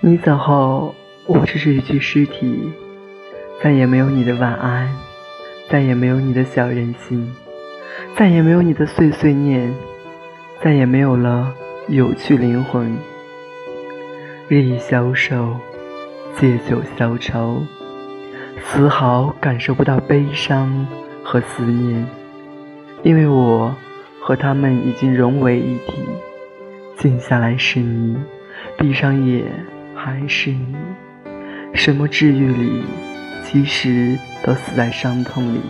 你走后，我只是一具尸体，再也没有你的晚安，再也没有你的小人心，再也没有你的碎碎念，再也没有了有趣灵魂。日益消瘦，借酒消愁，丝毫感受不到悲伤和思念，因为我和他们已经融为一体。静下来是你，闭上眼。还是你，什么治愈里，其实都死在伤痛里。